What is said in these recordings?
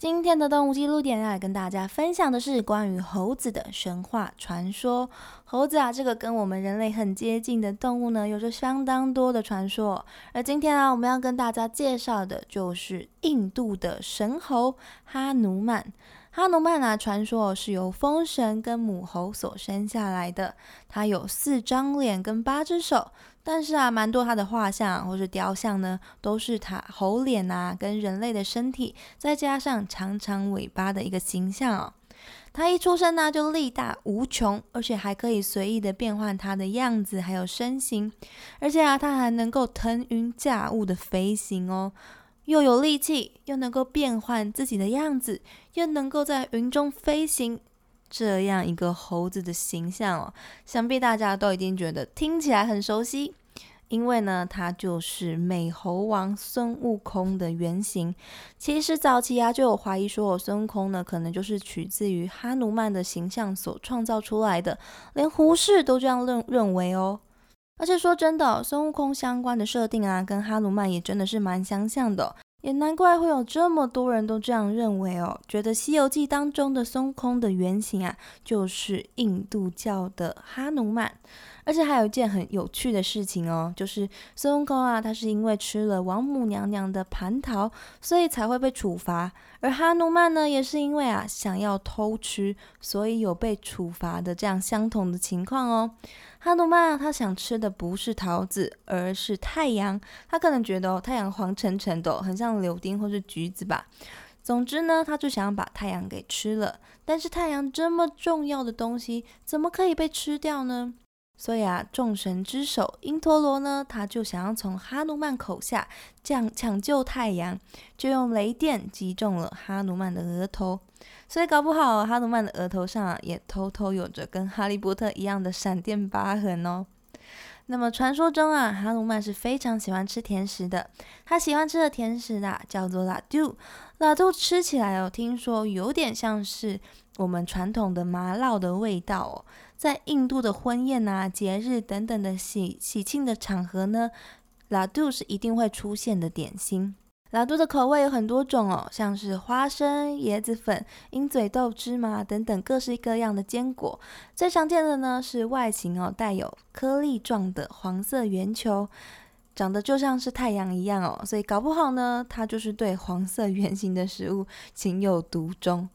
今天的动物记录点要来跟大家分享的是关于猴子的神话传说。猴子啊，这个跟我们人类很接近的动物呢，有着相当多的传说。而今天啊，我们要跟大家介绍的就是印度的神猴哈努曼。哈努曼啊，传说是由风神跟母猴所生下来的。他有四张脸跟八只手，但是啊，蛮多他的画像或是雕像呢，都是他猴脸啊，跟人类的身体，再加上长长尾巴的一个形象哦。他一出生呢，就力大无穷，而且还可以随意的变换他的样子还有身形，而且啊，他还能够腾云驾雾的飞行哦。又有力气，又能够变换自己的样子，又能够在云中飞行，这样一个猴子的形象哦，想必大家都已经觉得听起来很熟悉，因为呢，它就是美猴王孙悟空的原型。其实早期啊，就有怀疑说，孙悟空呢，可能就是取自于哈努曼的形象所创造出来的，连胡适都这样认认为哦。而且说真的，孙悟空相关的设定啊，跟哈努曼也真的是蛮相像的，也难怪会有这么多人都这样认为哦，觉得《西游记》当中的孙悟空的原型啊，就是印度教的哈努曼。而且还有一件很有趣的事情哦，就是孙悟空啊，他是因为吃了王母娘娘的蟠桃，所以才会被处罚；而哈努曼呢，也是因为啊想要偷吃，所以有被处罚的这样相同的情况哦。哈努曼他想吃的不是桃子，而是太阳。他可能觉得哦，太阳黄澄澄的，很像柳丁或是橘子吧。总之呢，他就想要把太阳给吃了。但是太阳这么重要的东西，怎么可以被吃掉呢？所以啊，众神之首因陀罗呢，他就想要从哈努曼口下这样抢救太阳，就用雷电击中了哈努曼的额头。所以搞不好哈努曼的额头上啊，也偷偷有着跟哈利波特一样的闪电疤痕哦。那么传说中啊，哈努曼是非常喜欢吃甜食的。他喜欢吃的甜食啊，叫做拉杜。拉杜吃起来哦，听说有点像是我们传统的麻辣的味道哦。在印度的婚宴啊、节日等等的喜喜庆的场合呢，拉杜是一定会出现的点心。拉杜的口味有很多种哦，像是花生、椰子粉、鹰嘴豆、芝麻等等各式各样的坚果。最常见的呢是外形哦带有颗粒状的黄色圆球，长得就像是太阳一样哦，所以搞不好呢，它就是对黄色圆形的食物情有独钟。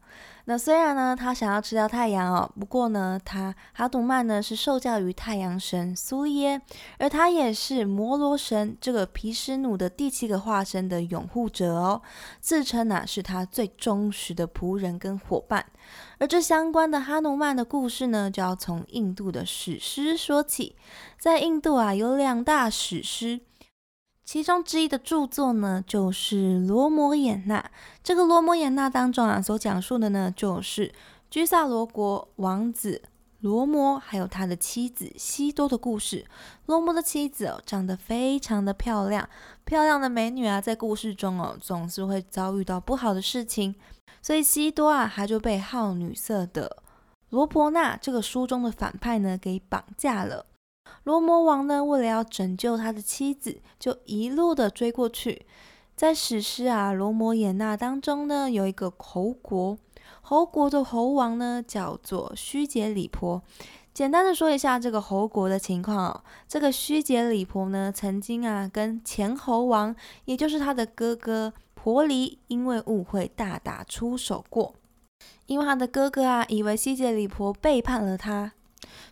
那虽然呢，他想要吃掉太阳哦，不过呢，他哈努曼呢是受教于太阳神苏耶，而他也是摩罗神这个毗湿奴的第七个化身的拥护者哦，自称呢是他最忠实的仆人跟伙伴。而这相关的哈努曼的故事呢，就要从印度的史诗说起。在印度啊，有两大史诗。其中之一的著作呢，就是《罗摩衍那》。这个《罗摩衍那》当中啊，所讲述的呢，就是居萨罗国王子罗摩还有他的妻子西多的故事。罗摩的妻子哦，长得非常的漂亮，漂亮的美女啊，在故事中哦，总是会遭遇到不好的事情，所以西多啊，他就被好女色的罗伯纳这个书中的反派呢，给绑架了。罗摩王呢，为了要拯救他的妻子，就一路的追过去。在史诗啊《罗摩衍那》当中呢，有一个侯国，侯国的侯王呢叫做须杰里婆。简单的说一下这个侯国的情况哦，这个须杰里婆呢，曾经啊跟前侯王，也就是他的哥哥婆离，因为误会大打出手过。因为他的哥哥啊，以为须杰里婆背叛了他。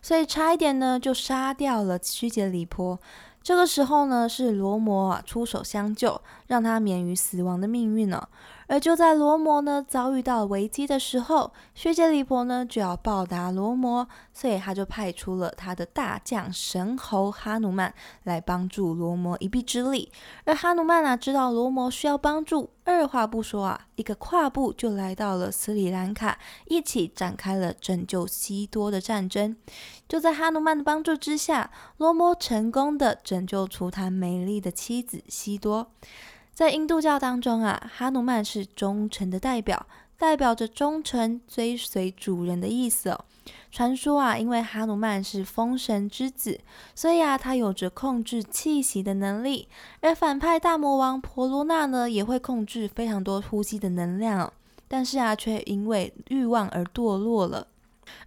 所以差一点呢，就杀掉了曲解里婆。这个时候呢，是罗摩啊出手相救，让他免于死亡的命运呢。而就在罗摩呢遭遇到危机的时候，薛杰离婆呢就要报答罗摩，所以他就派出了他的大将神猴哈努曼来帮助罗摩一臂之力。而哈努曼啊知道罗摩需要帮助，二话不说啊，一个跨步就来到了斯里兰卡，一起展开了拯救西多的战争。就在哈努曼的帮助之下，罗摩成功的拯救出他美丽的妻子西多。在印度教当中啊，哈努曼是忠诚的代表，代表着忠诚、追随主人的意思哦。传说啊，因为哈努曼是风神之子，所以啊，他有着控制气息的能力。而反派大魔王婆罗那呢，也会控制非常多呼吸的能量，但是啊，却因为欲望而堕落了。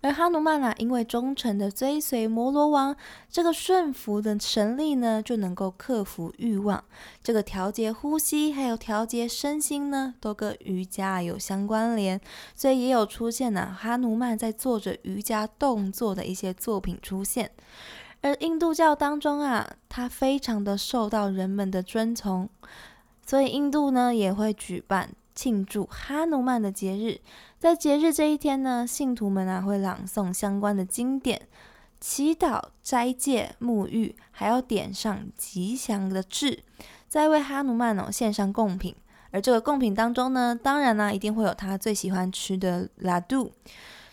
而哈努曼啊，因为忠诚的追随摩罗王，这个顺服的神力呢，就能够克服欲望。这个调节呼吸，还有调节身心呢，都跟瑜伽有相关联，所以也有出现呢，哈努曼在做着瑜伽动作的一些作品出现。而印度教当中啊，它非常的受到人们的尊崇，所以印度呢也会举办。庆祝哈努曼的节日，在节日这一天呢，信徒们啊会朗诵相关的经典，祈祷、斋戒、沐浴，还要点上吉祥的痣，再为哈努曼哦献上贡品。而这个贡品当中呢，当然呢一定会有他最喜欢吃的拉杜。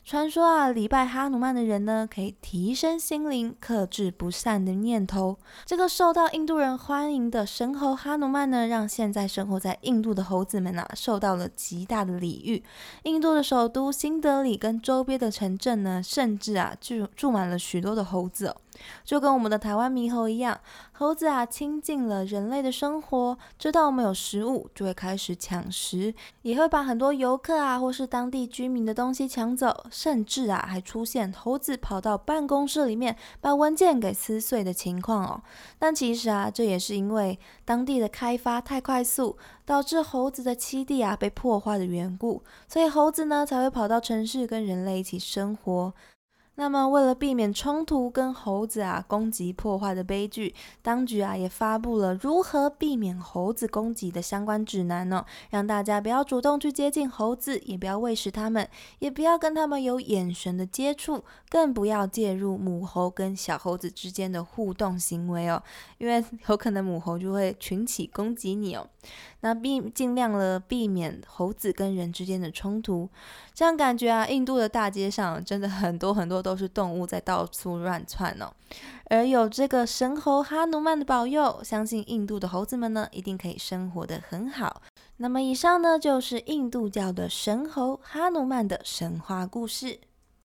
传说啊，礼拜哈努曼的人呢，可以提升心灵，克制不善的念头。这个受到印度人欢迎的神猴哈努曼呢，让现在生活在印度的猴子们啊，受到了极大的礼遇。印度的首都新德里跟周边的城镇呢，甚至啊，住住满了许多的猴子。就跟我们的台湾猕猴一样，猴子啊亲近了人类的生活，知道我们有食物，就会开始抢食，也会把很多游客啊或是当地居民的东西抢走，甚至啊还出现猴子跑到办公室里面把文件给撕碎的情况哦。但其实啊，这也是因为当地的开发太快速，导致猴子的栖地啊被破坏的缘故，所以猴子呢才会跑到城市跟人类一起生活。那么，为了避免冲突跟猴子啊攻击破坏的悲剧，当局啊也发布了如何避免猴子攻击的相关指南呢，让大家不要主动去接近猴子，也不要喂食它们，也不要跟它们有眼神的接触，更不要介入母猴跟小猴子之间的互动行为哦，因为有可能母猴就会群起攻击你哦。那避尽量了避免猴子跟人之间的冲突，这样感觉啊，印度的大街上真的很多很多都是动物在到处乱窜哦。而有这个神猴哈努曼的保佑，相信印度的猴子们呢，一定可以生活得很好。那么以上呢，就是印度教的神猴哈努曼的神话故事。